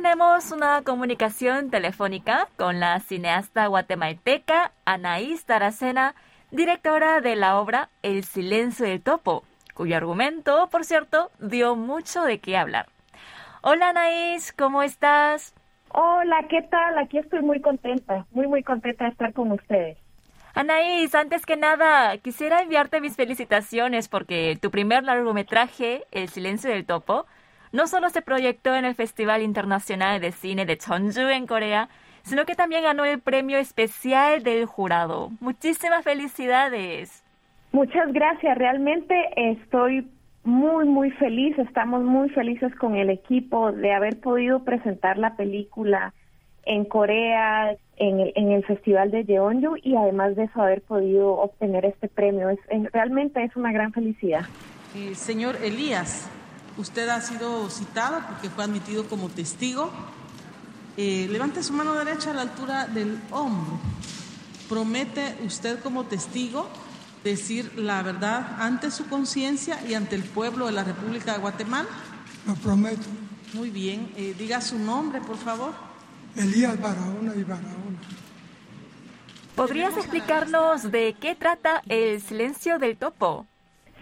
tenemos una comunicación telefónica con la cineasta guatemalteca Anaís Taracena, directora de la obra El silencio del topo, cuyo argumento, por cierto, dio mucho de qué hablar. Hola Anaís, ¿cómo estás? Hola, ¿qué tal? Aquí estoy muy contenta, muy muy contenta de estar con ustedes. Anaís, antes que nada, quisiera enviarte mis felicitaciones porque tu primer largometraje, El silencio del topo, no solo se proyectó en el Festival Internacional de Cine de Cheonju en Corea, sino que también ganó el premio especial del jurado. Muchísimas felicidades. Muchas gracias, realmente estoy muy, muy feliz, estamos muy felices con el equipo de haber podido presentar la película en Corea, en el, en el Festival de Jeonju y además de eso haber podido obtener este premio. Es, realmente es una gran felicidad. Eh, señor Elías, usted ha sido citado porque fue admitido como testigo. Eh, levante su mano derecha a la altura del hombro. ¿Promete usted como testigo decir la verdad ante su conciencia y ante el pueblo de la República de Guatemala? Lo prometo. Muy bien. Eh, diga su nombre, por favor. Elías Barahona y Barahona. ¿Podrías explicarnos de qué trata el silencio del topo?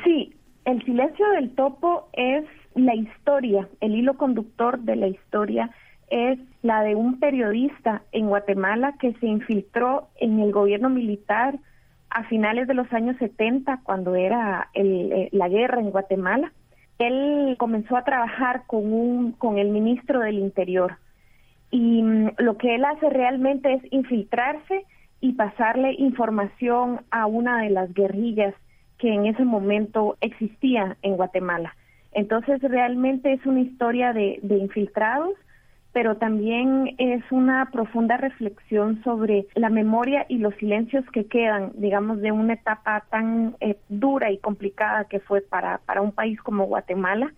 Sí, el silencio del topo es la historia, el hilo conductor de la historia es la de un periodista en Guatemala que se infiltró en el gobierno militar a finales de los años 70, cuando era eh, la guerra en Guatemala. Él comenzó a trabajar con, un, con el ministro del Interior y mm, lo que él hace realmente es infiltrarse y pasarle información a una de las guerrillas que en ese momento existía en Guatemala. Entonces realmente es una historia de, infiltrados, pero también es una profunda reflexión sobre la memoria y los silencios que quedan, digamos, de una etapa tan eh, dura y complicada que fue para, para un país como Guatemala,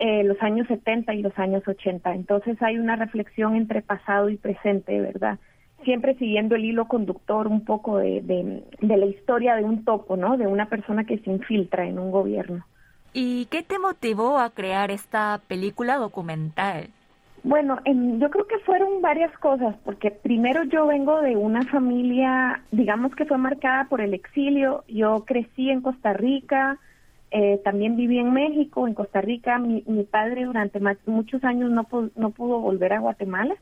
eh, los años 70 y los años 80. Entonces hay una reflexión entre pasado y presente, ¿verdad? Siempre siguiendo el hilo conductor un poco de, de la historia de un topo, ¿no? De una persona que se infiltra en un gobierno. ¿Y qué te motivó a crear esta película documental? Bueno, yo creo que fueron varias cosas, porque primero yo vengo de una familia, digamos que fue marcada por el exilio. Yo crecí en Costa Rica, eh, también viví en México, en Costa Rica. Mi, mi padre durante muchos años no, no pudo volver a Guatemala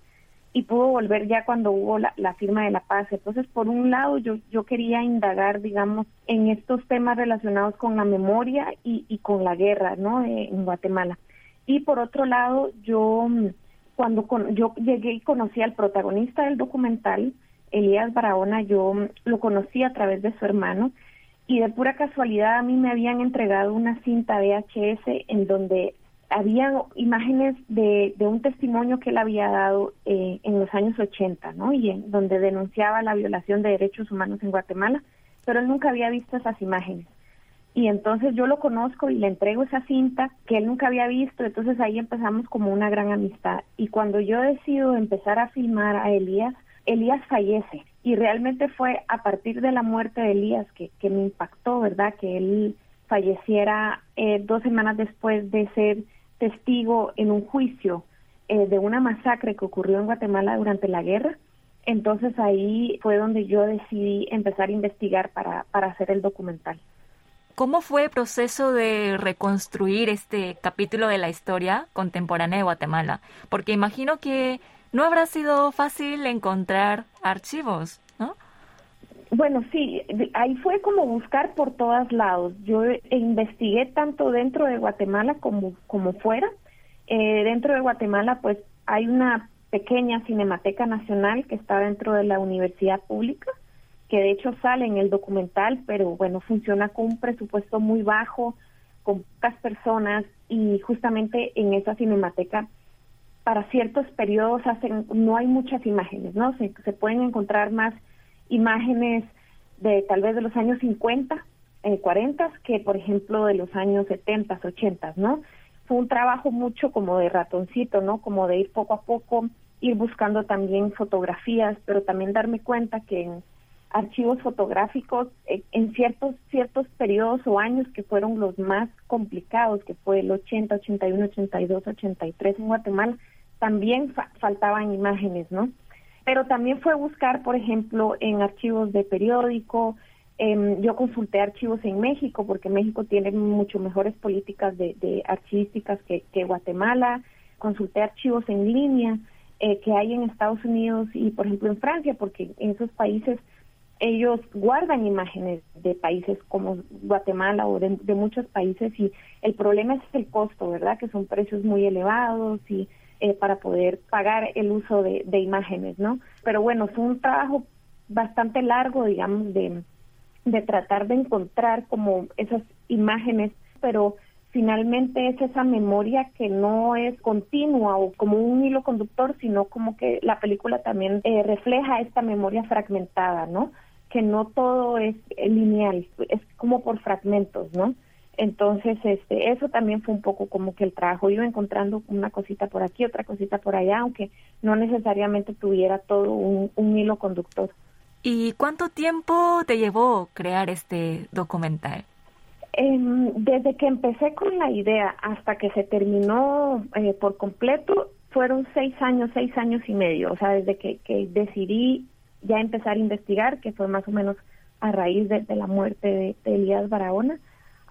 y pudo volver ya cuando hubo la, firma de la paz. Entonces, por un lado, yo, yo quería indagar, digamos, en estos temas relacionados con la memoria y, y con la guerra, ¿no? Eh, en Guatemala. Y por otro lado, yo cuando yo llegué y conocí al protagonista del documental, Elías Barahona, yo lo conocí a través de su hermano y de pura casualidad a mí me habían entregado una cinta VHS en donde había imágenes de, de, un testimonio que él había dado eh, en los años 80, ¿no? Y en donde denunciaba la violación de derechos humanos en Guatemala, pero él nunca había visto esas imágenes. Y entonces yo lo conozco y le entrego esa cinta que él nunca había visto, entonces ahí empezamos como una gran amistad. Y cuando yo decido empezar a filmar a Elías, Elías fallece. Y realmente fue a partir de la muerte de Elías que, que me impactó, ¿verdad? Que él falleciera eh, dos semanas después de ser testigo en un juicio eh, de una masacre que ocurrió en Guatemala durante la guerra. Entonces ahí fue donde yo decidí empezar a investigar para, para hacer el documental. ¿Cómo fue el proceso de reconstruir este capítulo de la historia contemporánea de Guatemala? Porque imagino que no habrá sido fácil encontrar archivos. Bueno, sí, ahí fue como buscar por todos lados. Yo investigué tanto dentro de Guatemala como, como fuera. Eh, dentro de Guatemala, pues hay una pequeña Cinemateca Nacional que está dentro de la universidad pública, que de hecho sale en el documental, pero bueno, funciona con un presupuesto muy bajo, con pocas personas y justamente en esa cinemateca para ciertos periodos hacen, no hay muchas imágenes, ¿no? Se pueden encontrar más imágenes de tal vez de los años 50, eh, 40, que por ejemplo de los años 70, 80, ¿no? Fue un trabajo mucho como de ratoncito, ¿no? Como de ir poco a poco, ir buscando también fotografías, pero también darme cuenta que en archivos fotográficos, eh, en ciertos, ciertos periodos o años que fueron los más complicados, que fue el 80, 81, 82, 83 en Guatemala, también faltaban imágenes, ¿no? Pero también fue buscar, por ejemplo, en archivos de periódico, em, yo consulté archivos en México, porque México tiene mucho mejores políticas de, de archivísticas que, que Guatemala, consulté archivos en línea eh, que hay en Estados Unidos y, por ejemplo, en Francia, porque en esos países ellos guardan imágenes de países como Guatemala o de, muchos países y el problema es el costo, ¿verdad? Que son precios muy elevados y eh, para poder pagar el uso de, imágenes, ¿no? Pero bueno, fue un trabajo bastante largo, digamos, de, de tratar de encontrar como esas imágenes, pero finalmente es esa memoria que no es continua o como un hilo conductor, sino como que la película también eh, refleja esta memoria fragmentada, ¿no? Que no todo es lineal, es como por fragmentos, ¿no? Entonces, este, eso también fue un poco como que el trabajo iba encontrando una cosita por aquí, otra cosita por allá, aunque no necesariamente tuviera todo un, un hilo conductor. ¿Y cuánto tiempo te llevó crear este documental? Eh, desde que empecé con la idea hasta que se terminó eh, por completo, fueron seis años, seis años y medio. O sea, desde que, que decidí ya empezar a investigar, que fue más o menos a raíz de, la muerte de, Elías Barahona,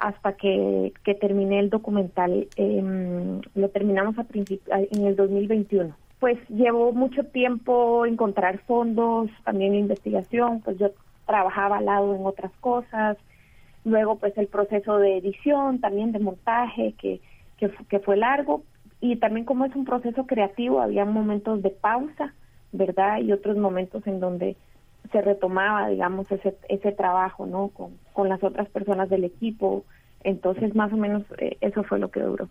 hasta que, que terminé el documental. Eh, lo terminamos a en el 2021. Pues llevó mucho tiempo encontrar fondos, también investigación, pues yo trabajaba al lado en otras cosas, luego pues el proceso de edición, también de montaje, que, que, fue largo, y también como es un proceso creativo, había momentos de pausa, ¿verdad? Y otros momentos en donde se retomaba, digamos, ese, ese trabajo, ¿no? Con, con las otras personas del equipo. Entonces, más o menos, eh, eso fue lo que duró.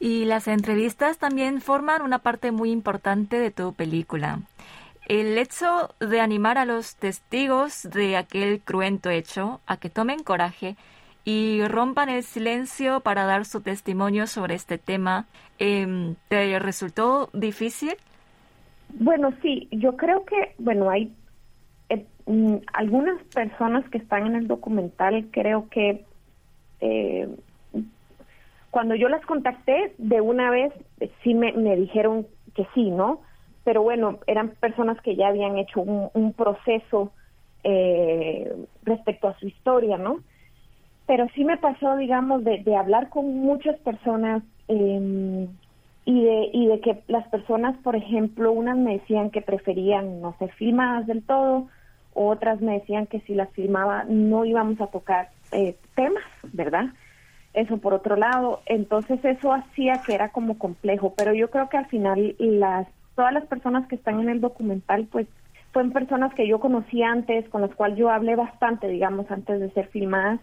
Y las entrevistas también forman una parte muy importante de tu película. El hecho de animar a los testigos de aquel cruento hecho a que tomen coraje y rompan el silencio para dar su testimonio sobre este tema, eh, ¿te resultó difícil? Bueno, sí, yo creo que, bueno, hay mm, algunas personas que están en el documental, creo que eh, cuando yo las contacté, de una vez sí me, me dijeron que sí, ¿no? pero bueno, eran personas que ya habían hecho un, proceso eh, respecto a su historia, ¿no? Pero sí me pasó, digamos, de, hablar con muchas personas em, y, de, y de que las personas, por ejemplo, unas me decían que preferían no ser filmadas del todo, otras me decían que si las filmaba no íbamos a tocar eh, temas, ¿verdad? Eso por otro lado, entonces eso hacía que era como complejo, pero yo creo que al final las todas las personas que están en el documental, pues fueron personas que yo conocí antes, con las cuales yo hablé bastante, digamos, antes de ser filmadas,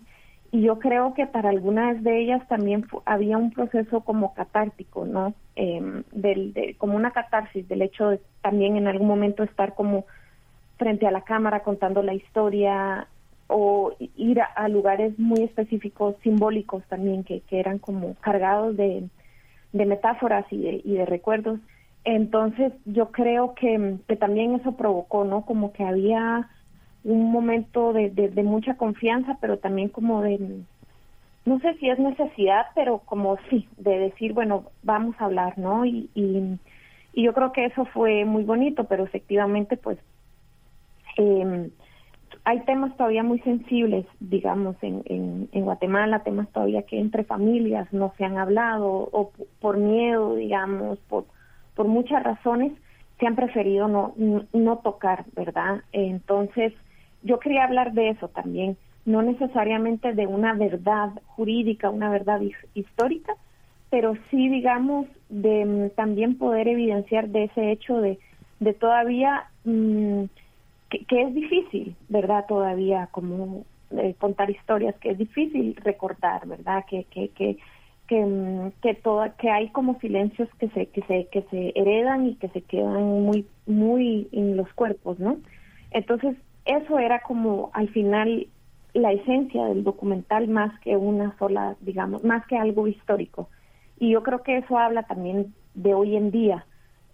y yo creo que para algunas de ellas también había un proceso como catártico, ¿no? Eh, del, de, como una catarsis del hecho de también en algún momento estar como frente a la cámara contando la historia o ir a, lugares muy específicos, simbólicos también, que, que eran como cargados de, de metáforas y de, y de recuerdos. Entonces yo creo que, que también eso provocó, ¿no? Como que había un momento de, de, mucha confianza, pero también como de, no sé si es necesidad, pero como sí, de decir, bueno, vamos a hablar, ¿no? Y, y, y yo creo que eso fue muy bonito, pero efectivamente, pues, eh, hay temas todavía muy sensibles, digamos, en, Guatemala, temas todavía que entre familias no se han hablado, o por miedo, digamos, por por muchas razones se han preferido no, no tocar, ¿verdad? Entonces, yo quería hablar de eso también, no necesariamente de una verdad jurídica, una verdad histórica, pero sí, digamos, de mm, también poder evidenciar de ese hecho de, de todavía mm, que, es difícil, ¿verdad? Todavía como eh, contar historias, que es difícil recordar, ¿verdad? Que, que, que que, mm, que toda que hay como silencios que se que se que se heredan y que se quedan muy muy en los cuerpos no entonces eso era como al final la esencia del documental más que una sola digamos más que algo histórico y yo creo que eso habla también de hoy en día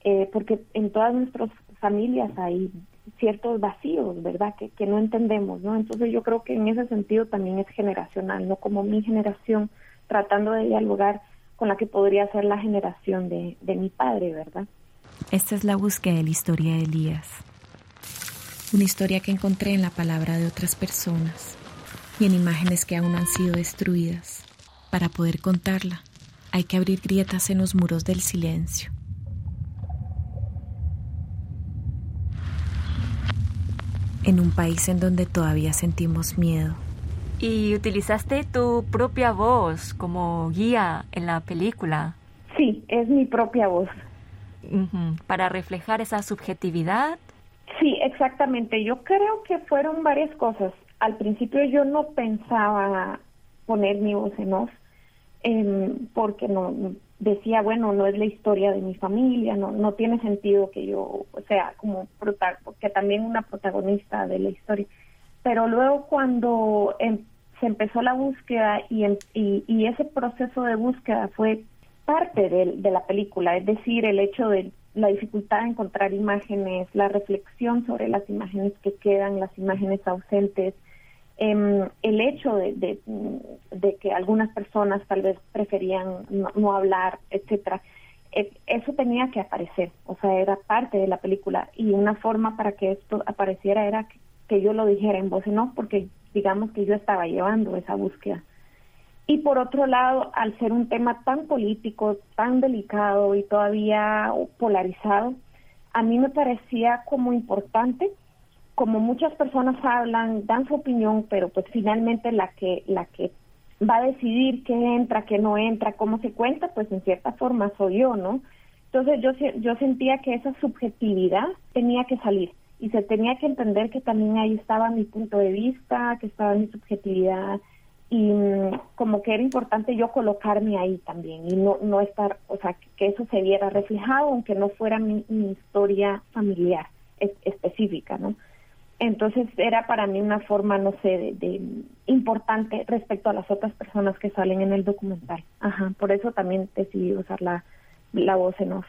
eh, porque en todas nuestras familias hay ciertos vacíos verdad que, que no entendemos no entonces yo creo que en ese sentido también es generacional no como mi generación tratando de dialogar con la que podría ser la generación de, de mi padre, ¿verdad? Esta es la búsqueda de la historia de Elías. Una historia que encontré en la palabra de otras personas y en imágenes que aún han sido destruidas. Para poder contarla, hay que abrir grietas en los muros del silencio. En un país en donde todavía sentimos miedo. Y utilizaste tu propia voz como guía en la película. Sí, es mi propia voz. Para reflejar esa subjetividad. Sí, exactamente. Yo creo que fueron varias cosas. Al principio yo no pensaba poner mi voz en off, em, porque no decía, bueno, no es la historia de mi familia, no, no tiene sentido que yo sea como porque también una protagonista de la historia. Pero luego cuando em, se empezó la búsqueda y, y, y, ese proceso de búsqueda fue parte de, de la película, es decir, el hecho de la dificultad de encontrar imágenes, la reflexión sobre las imágenes que quedan, las imágenes ausentes, eh, el hecho de, de, que algunas personas tal vez preferían no, hablar, etcétera, eh, eso tenía que aparecer, o sea, era parte de la película y una forma para que esto apareciera era que, yo lo dijera en voz no, porque digamos que yo estaba llevando esa búsqueda. Y por otro lado, al ser un tema tan político, tan delicado y todavía polarizado, a mí me parecía como importante como muchas personas hablan, dan su opinión, pero pues finalmente la que la que va a decidir qué entra, qué no entra, cómo se cuenta, pues en cierta forma soy yo, ¿no? Entonces yo yo sentía que esa subjetividad tenía que salir y se tenía que entender que también ahí estaba mi punto de vista, que estaba mi subjetividad y mm, como que era importante yo colocarme ahí también y no no estar, o sea, que eso se viera reflejado aunque no fuera mi, mi historia familiar específica, ¿no? Entonces era para mí una forma, no sé, de, importante respecto a las otras personas que salen en el documental. Ajá, por eso también decidí usar la, la voz en off.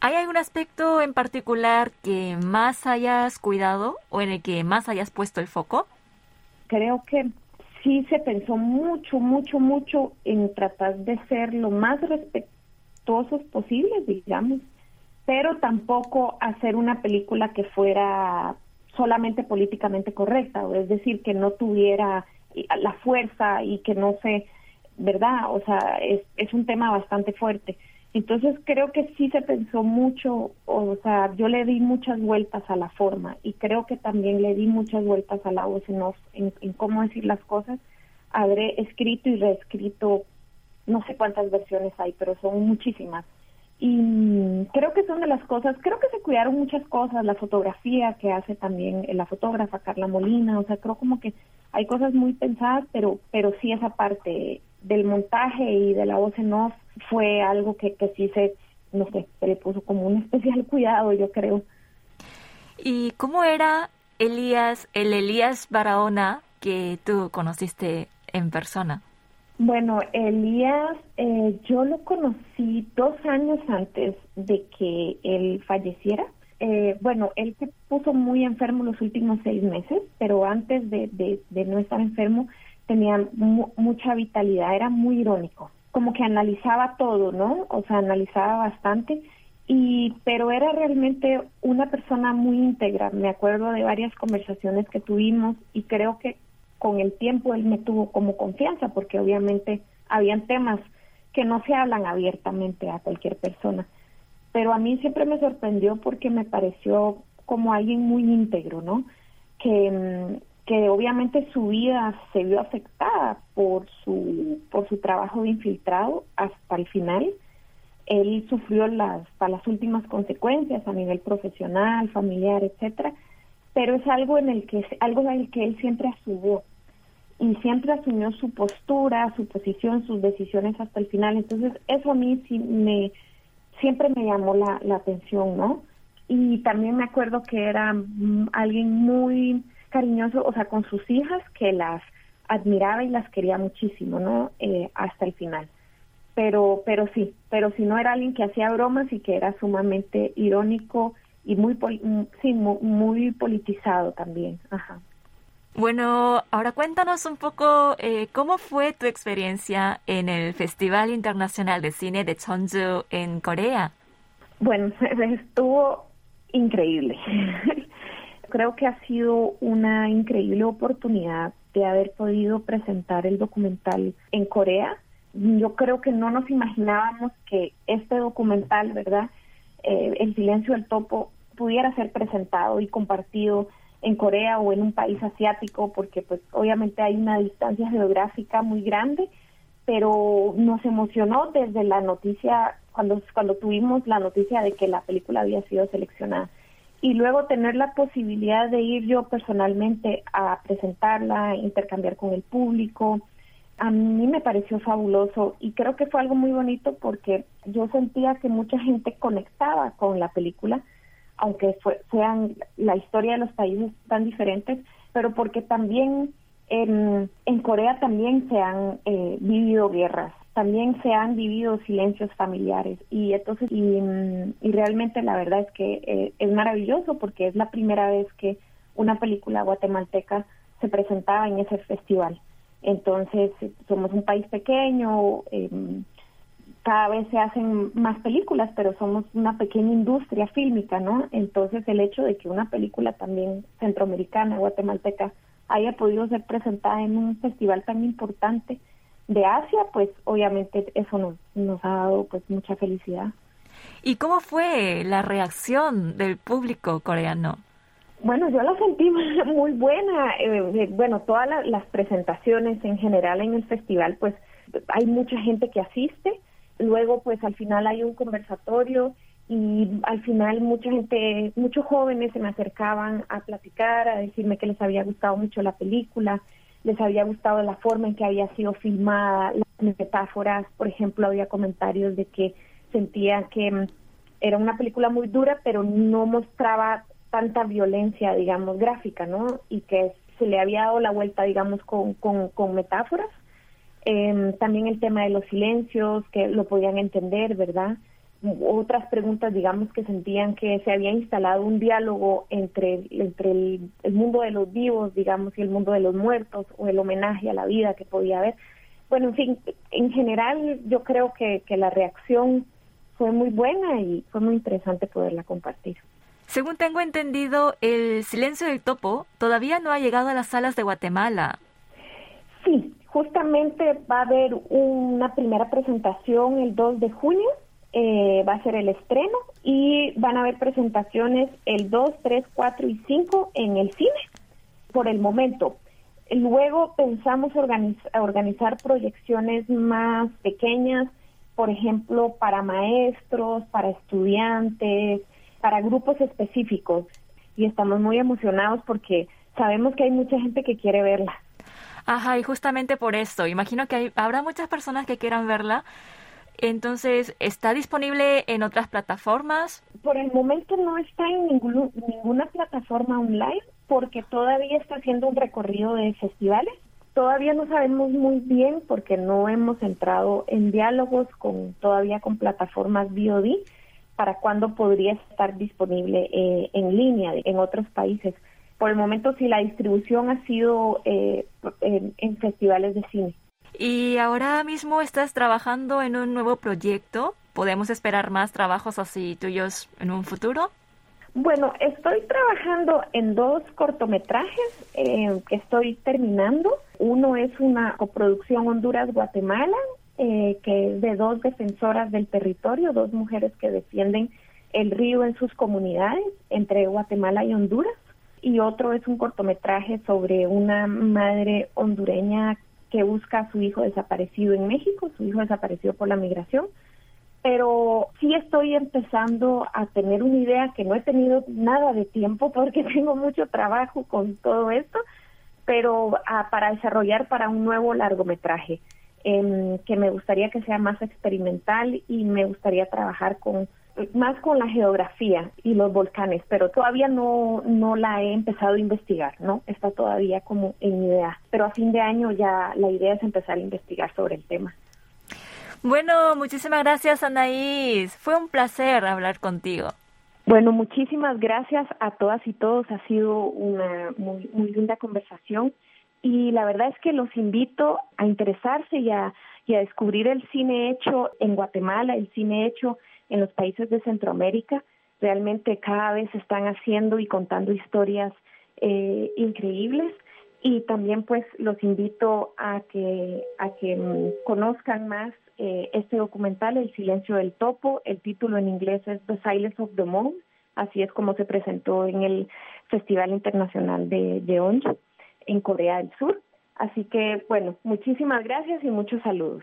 ¿Hay algún aspecto en particular que más hayas cuidado o en el que más hayas puesto el foco? Creo que sí se pensó mucho, mucho, mucho en tratar de ser lo más respetuosos posibles, digamos, pero tampoco hacer una película que fuera solamente políticamente correcta, o es decir, que no tuviera la fuerza y que no se, ¿verdad? O sea, es, es un tema bastante fuerte. Entonces creo que sí se pensó mucho, o sea, yo le di muchas vueltas a la forma y creo que también le di muchas vueltas a la voz en, en, en cómo decir las cosas. Habré escrito y reescrito, no sé cuántas versiones hay, pero son muchísimas y creo que son de las cosas, creo que se cuidaron muchas cosas, la fotografía que hace también la fotógrafa Carla Molina, o sea, creo como que hay cosas muy pensadas, pero pero sí esa parte del montaje y de la voz en off fue algo que, que sí se, no sé, se le puso como un especial cuidado, yo creo. ¿Y cómo era Elías, el Elías Barahona que tú conociste en persona? Bueno, Elías, eh, yo lo conocí dos años antes de que él falleciera. Eh, bueno, él se puso muy enfermo los últimos seis meses, pero antes de, de, no estar enfermo tenía mucha vitalidad, era muy irónico, como que analizaba todo, ¿no? O sea, analizaba bastante, y pero era realmente una persona muy íntegra. Me acuerdo de varias conversaciones que tuvimos y creo que con el tiempo él me tuvo como confianza, porque obviamente habían temas que no se hablan abiertamente a cualquier persona. Pero a mí siempre me sorprendió porque me pareció como alguien muy íntegro, ¿no? Que, mm, que obviamente su vida se vio afectada por su, por su trabajo de infiltrado hasta el final. Él sufrió las, para las últimas consecuencias a nivel profesional, familiar, etcétera, pero es algo en el que algo en el que él siempre asumió y siempre asumió su postura, su posición, sus decisiones hasta el final. Entonces, eso a mí sí me, siempre me llamó la, la atención, ¿no? Y también me acuerdo que era mm, alguien muy cariñoso, o sea, con sus hijas, que las admiraba y las quería muchísimo, ¿no? Eh, hasta el final. Pero, pero sí, pero si no era alguien que hacía bromas y que era sumamente irónico y muy, mm, sí, muy, muy politizado también. Ajá. Bueno, ahora cuéntanos un poco eh, cómo fue tu experiencia en el Festival Internacional de Cine de Cheonju en Corea. Bueno, estuvo increíble. Creo que ha sido una increíble oportunidad de haber podido presentar el documental en Corea. Yo creo que no nos imaginábamos que este documental, ¿verdad? Eh, el silencio del topo pudiera ser presentado y compartido en Corea o en un país asiático, porque pues obviamente hay una distancia geográfica muy grande, pero nos emocionó desde la noticia, cuando, cuando tuvimos la noticia de que la película había sido seleccionada. Y luego tener la posibilidad de ir yo personalmente a presentarla, intercambiar con el público, a mí me pareció fabuloso y creo que fue algo muy bonito porque yo sentía que mucha gente conectaba con la película, aunque fue, sean la historia de los países tan diferentes, pero porque también en, en Corea también se han eh, vivido guerras, también se han vivido silencios familiares y entonces y, y realmente la verdad es que eh, es maravilloso porque es la primera vez que una película guatemalteca se presentaba en ese festival. Entonces, somos un país pequeño, eh, cada vez se hacen más películas, pero somos una pequeña industria fílmica, ¿no? Entonces, el hecho de que una película también centroamericana, guatemalteca, haya podido ser presentada en un festival tan importante de Asia, pues obviamente eso nos, nos ha dado pues mucha felicidad. ¿Y cómo fue la reacción del público coreano? Bueno, yo la sentí muy buena. Eh, bueno, todas las presentaciones en general en el festival, pues hay mucha gente que asiste. Luego, pues al final hay un conversatorio y al final mucha gente, muchos jóvenes se me acercaban a platicar, a decirme que les había gustado mucho la película, les había gustado la forma en que había sido filmada, las metáforas, por ejemplo, había comentarios de que sentían que mm, era una película muy dura, pero no mostraba tanta violencia, digamos, gráfica, ¿no? Y que se le había dado la vuelta, digamos, con, con, metáforas. Em, también el tema de los silencios, que lo podían entender, ¿verdad? Otras preguntas, digamos, que sentían que se había instalado un diálogo entre, entre el, mundo de los vivos, digamos, y el mundo de los muertos, o el homenaje a la vida que podía haber. Bueno, en fin, en general yo creo que, que la reacción fue muy buena y fue muy interesante poderla compartir. Según tengo entendido, el silencio del topo todavía no ha llegado a las salas de Guatemala. Justamente va a haber una primera presentación el 2 de junio, eh, va a ser el estreno y van a haber presentaciones el 2, 3, 4 y 5 en el cine por el momento. Luego pensamos organizar proyecciones más pequeñas, por ejemplo, para maestros, para estudiantes, para grupos específicos y estamos muy emocionados porque sabemos que hay mucha gente que quiere verla. Ajá, y justamente por esto, imagino que hay, habrá muchas personas que quieran verla. Entonces, ¿está disponible en otras plataformas? Por el momento no está en ninguna plataforma online porque todavía está haciendo un recorrido de festivales. Todavía no sabemos muy bien porque no hemos entrado en diálogos con todavía con plataformas VOD para cuándo podría estar disponible eh, en línea en otros países. Por el momento, sí, la distribución ha sido eh, en, festivales de cine. Y ahora mismo estás trabajando en un nuevo proyecto. ¿Podemos esperar más trabajos así tuyos en un futuro? Bueno, estoy trabajando en dos cortometrajes eh, que estoy terminando. Uno es una coproducción Honduras-Guatemala eh, que es de dos defensoras del territorio, dos mujeres que defienden el río en sus comunidades entre Guatemala y Honduras. Y otro es un cortometraje sobre una madre hondureña que busca a su hijo desaparecido en México, su hijo desaparecido por la migración. Pero sí estoy empezando a tener una idea que no he tenido nada de tiempo porque tengo mucho trabajo con todo esto, pero ah, para desarrollar para un nuevo largometraje que me gustaría que sea más experimental y me gustaría trabajar con más con la geografía y los volcanes, pero todavía no, no la he empezado a investigar, ¿no? Está todavía como en idea, pero a fin de año ya la idea es empezar a investigar sobre el tema. Bueno, muchísimas gracias Anaís, fue un placer hablar contigo. Bueno, muchísimas gracias a todas y todos, ha sido una muy, muy linda conversación y la verdad es que los invito a interesarse y a, y a descubrir el cine hecho en Guatemala, el cine hecho en los países de Centroamérica. Realmente cada vez están haciendo y contando historias eh, increíbles. Y también pues los invito a que a que mm, conozcan más eh, este documental El silencio del topo. El título en inglés es The Silence of the Moon. Así es como se presentó en el Festival Internacional de Jeonju en Corea del Sur. Así que bueno muchísimas gracias y muchos saludos